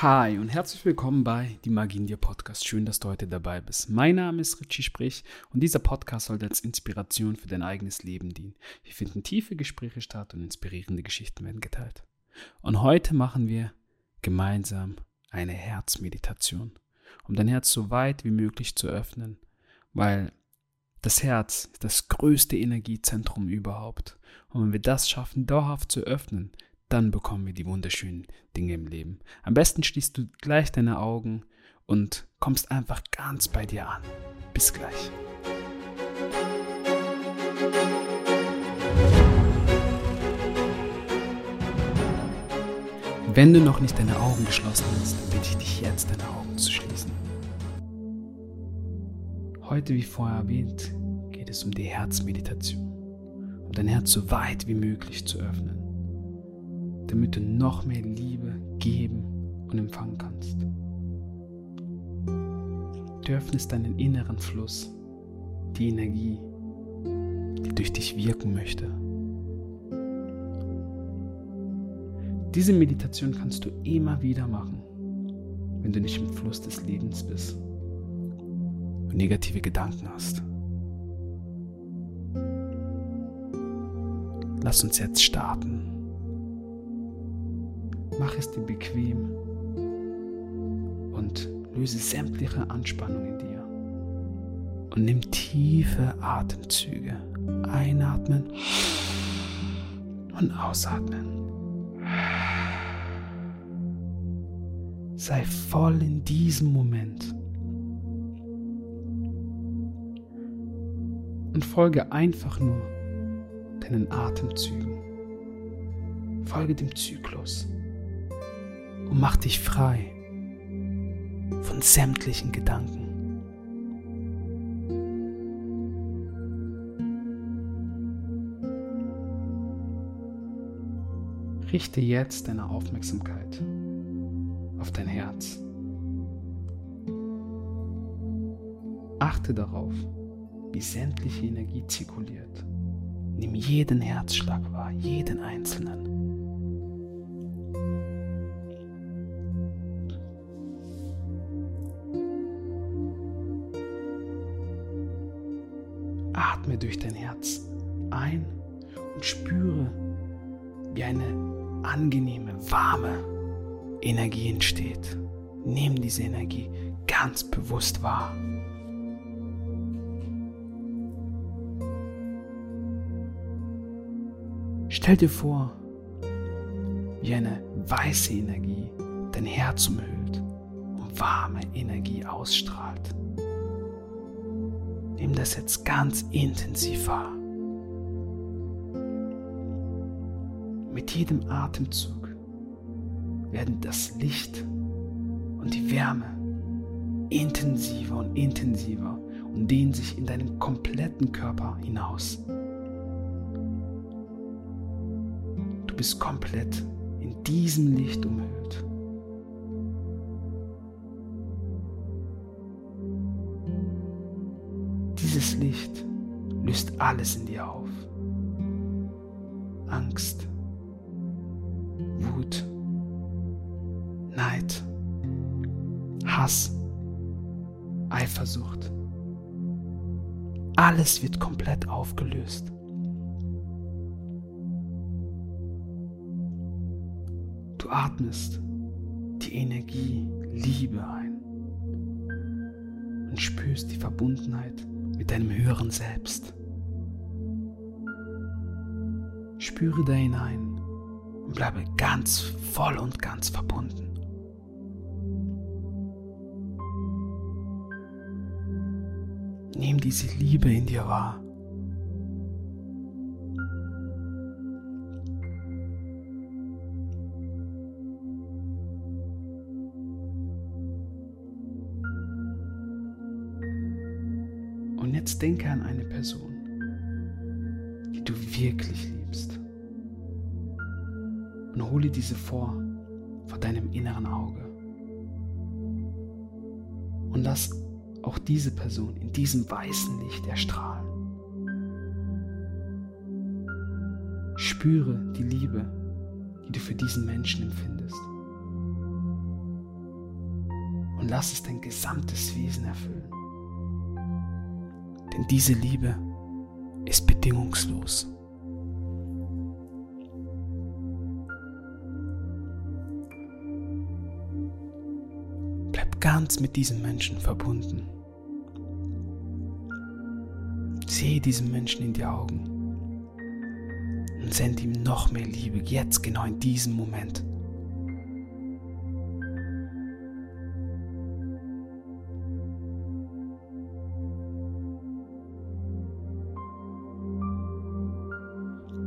Hi und herzlich willkommen bei Die Magie in dir Podcast. Schön, dass du heute dabei bist. Mein Name ist Richie Sprich und dieser Podcast soll als Inspiration für dein eigenes Leben dienen. Hier finden tiefe Gespräche statt und inspirierende Geschichten werden geteilt. Und heute machen wir gemeinsam eine Herzmeditation, um dein Herz so weit wie möglich zu öffnen, weil das Herz ist das größte Energiezentrum überhaupt. Und wenn wir das schaffen, dauerhaft zu öffnen, dann bekommen wir die wunderschönen Dinge im Leben. Am besten schließt du gleich deine Augen und kommst einfach ganz bei dir an. Bis gleich. Wenn du noch nicht deine Augen geschlossen hast, bitte ich dich jetzt, deine Augen zu schließen. Heute, wie vorher erwähnt, geht es um die Herzmeditation, um dein Herz so weit wie möglich zu öffnen damit du noch mehr Liebe geben und empfangen kannst. Du öffnest deinen inneren Fluss, die Energie, die durch dich wirken möchte. Diese Meditation kannst du immer wieder machen, wenn du nicht im Fluss des Lebens bist und negative Gedanken hast. Lass uns jetzt starten. Mach es dir bequem und löse sämtliche Anspannung in dir. Und nimm tiefe Atemzüge. Einatmen und ausatmen. Sei voll in diesem Moment. Und folge einfach nur deinen Atemzügen. Folge dem Zyklus und mach dich frei von sämtlichen Gedanken. Richte jetzt deine Aufmerksamkeit auf dein Herz. Achte darauf, wie sämtliche Energie zirkuliert. Nimm jeden Herzschlag wahr, jeden einzelnen. Warme Energie entsteht. Nimm diese Energie ganz bewusst wahr. Stell dir vor, wie eine weiße Energie dein Herz umhüllt und warme Energie ausstrahlt. Nimm das jetzt ganz intensiv wahr. Mit jedem Atemzug werden das Licht und die Wärme intensiver und intensiver und dehnen sich in deinen kompletten Körper hinaus. Du bist komplett in diesem Licht umhüllt. Dieses Licht löst alles in dir auf. Angst, Wut, Hass, Eifersucht. Alles wird komplett aufgelöst. Du atmest die Energie Liebe ein und spürst die Verbundenheit mit deinem höheren Selbst. Spüre da hinein und bleibe ganz voll und ganz verbunden. Nimm diese Liebe in dir wahr. Und jetzt denke an eine Person, die du wirklich liebst. Und hole diese vor, vor deinem inneren Auge. Und lass auch diese Person in diesem weißen Licht erstrahlen. Spüre die Liebe, die du für diesen Menschen empfindest. und lass es dein gesamtes Wesen erfüllen. Denn diese Liebe ist bedingungslos. Bleib ganz mit diesem Menschen verbunden. Sehe diesem Menschen in die Augen und sende ihm noch mehr Liebe, jetzt genau in diesem Moment.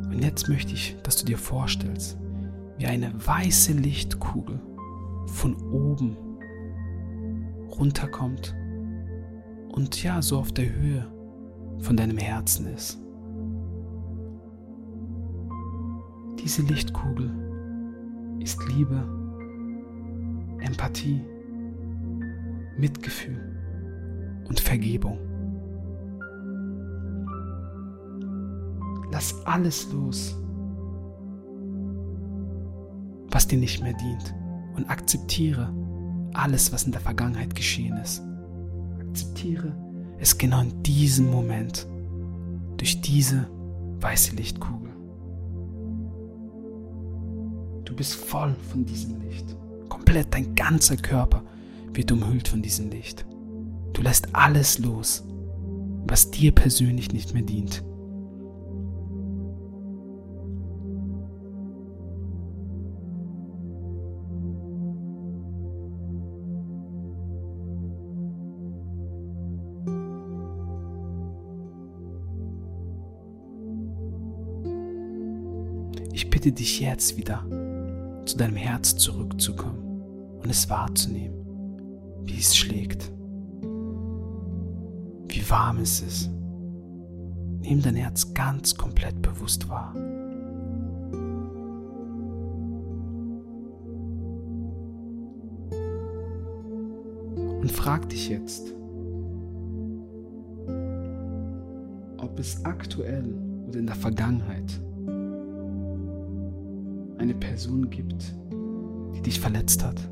Und jetzt möchte ich, dass du dir vorstellst, wie eine weiße Lichtkugel von oben runterkommt und ja, so auf der Höhe von deinem Herzen ist. Diese Lichtkugel ist Liebe, Empathie, Mitgefühl und Vergebung. Lass alles los, was dir nicht mehr dient und akzeptiere alles, was in der Vergangenheit geschehen ist. Akzeptiere es genau in diesem Moment durch diese weiße Lichtkugel. Du bist voll von diesem Licht. Komplett dein ganzer Körper wird umhüllt von diesem Licht. Du lässt alles los, was dir persönlich nicht mehr dient. Ich bitte dich jetzt wieder zu deinem Herz zurückzukommen und es wahrzunehmen, wie es schlägt, wie warm es ist. Nimm dein Herz ganz komplett bewusst wahr. Und frag dich jetzt, ob es aktuell oder in der Vergangenheit eine Person gibt, die dich verletzt hat.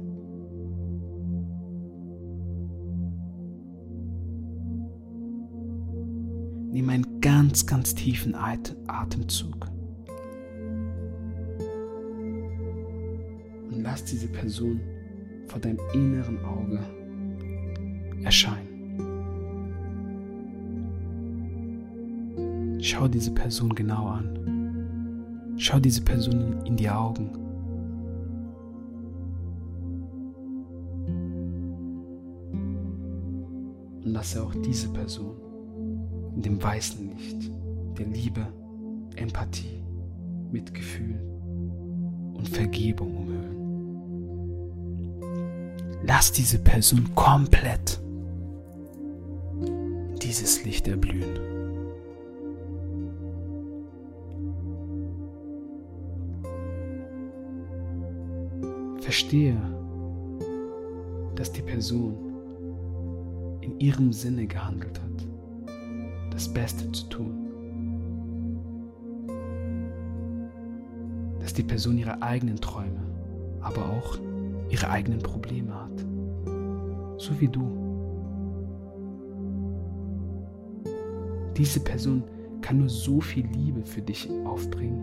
Nimm einen ganz, ganz tiefen Atemzug. Und lass diese Person vor deinem inneren Auge erscheinen. Schau diese Person genau an. Schau diese Person in die Augen. Und lasse auch diese Person in dem weißen Licht der Liebe, Empathie, Mitgefühl und Vergebung umhüllen. Lass diese Person komplett dieses Licht erblühen. Verstehe, dass die Person in ihrem Sinne gehandelt hat, das Beste zu tun. Dass die Person ihre eigenen Träume, aber auch ihre eigenen Probleme hat. So wie du. Diese Person kann nur so viel Liebe für dich aufbringen,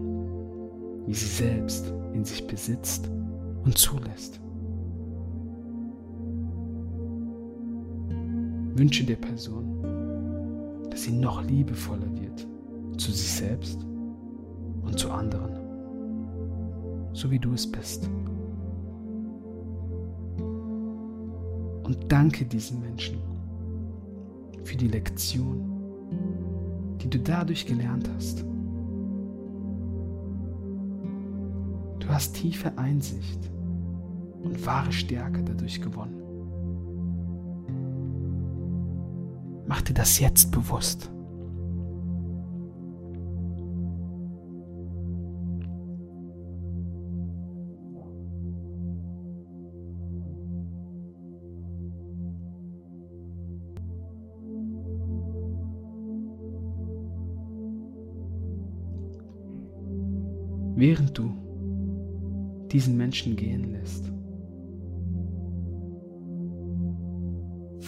wie sie selbst in sich besitzt und zulässt. Wünsche der Person, dass sie noch liebevoller wird zu sich selbst und zu anderen, so wie du es bist. Und danke diesen Menschen für die Lektion, die du dadurch gelernt hast. Du hast tiefe Einsicht und wahre Stärke dadurch gewonnen. Mach dir das jetzt bewusst. Während du diesen Menschen gehen lässt,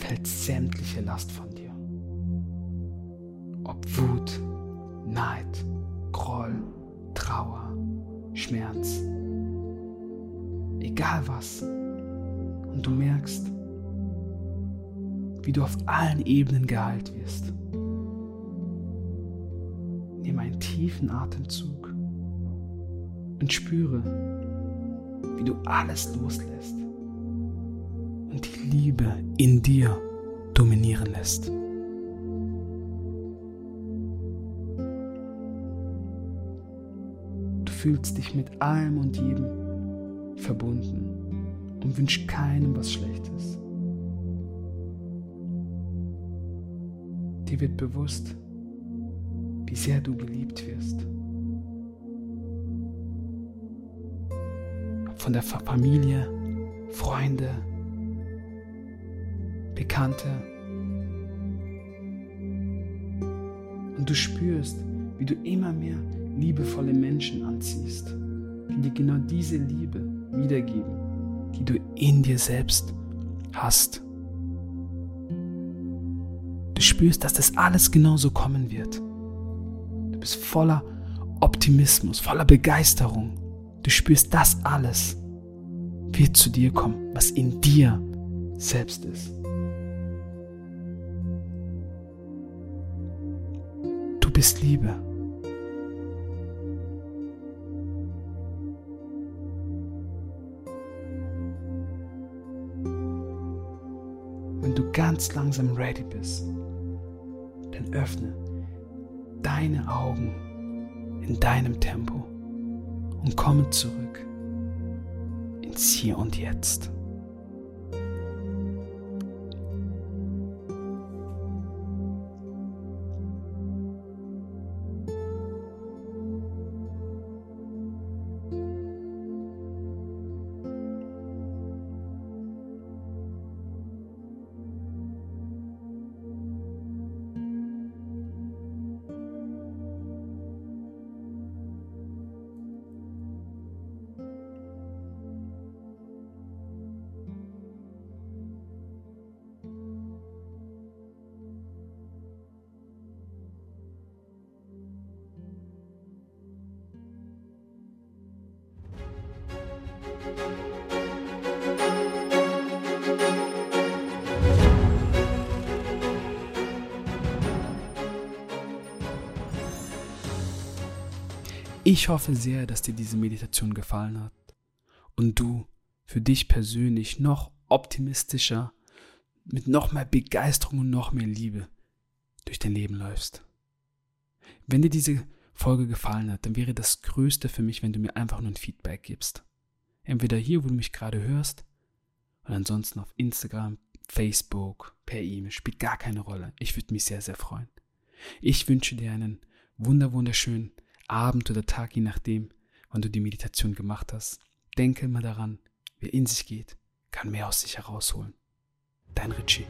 hält sämtliche Last von dir. Ob Wut, Neid, Groll, Trauer, Schmerz, egal was. Und du merkst, wie du auf allen Ebenen geheilt wirst. Nimm einen tiefen Atemzug und spüre, wie du alles loslässt und die Liebe in dir dominieren lässt. Du fühlst dich mit allem und jedem verbunden und wünschst keinem was Schlechtes. Dir wird bewusst, wie sehr du geliebt wirst. Von der Familie, Freunde, Bekannte. Und du spürst, wie du immer mehr liebevolle Menschen anziehst, die dir genau diese Liebe wiedergeben, die du in dir selbst hast. Du spürst, dass das alles genauso kommen wird. Du bist voller Optimismus, voller Begeisterung. Du spürst, das alles wird zu dir kommen, was in dir selbst ist. Bist Liebe. Wenn du ganz langsam ready bist, dann öffne deine Augen in deinem Tempo und komme zurück ins Hier und Jetzt. Ich hoffe sehr, dass dir diese Meditation gefallen hat und du für dich persönlich noch optimistischer, mit noch mehr Begeisterung und noch mehr Liebe durch dein Leben läufst. Wenn dir diese Folge gefallen hat, dann wäre das Größte für mich, wenn du mir einfach nur ein Feedback gibst. Entweder hier, wo du mich gerade hörst, oder ansonsten auf Instagram, Facebook, per E-Mail, spielt gar keine Rolle. Ich würde mich sehr, sehr freuen. Ich wünsche dir einen wunder wunderschönen Abend oder Tag, je nachdem, wann du die Meditation gemacht hast. Denke immer daran, wer in sich geht, kann mehr aus sich herausholen. Dein Richie.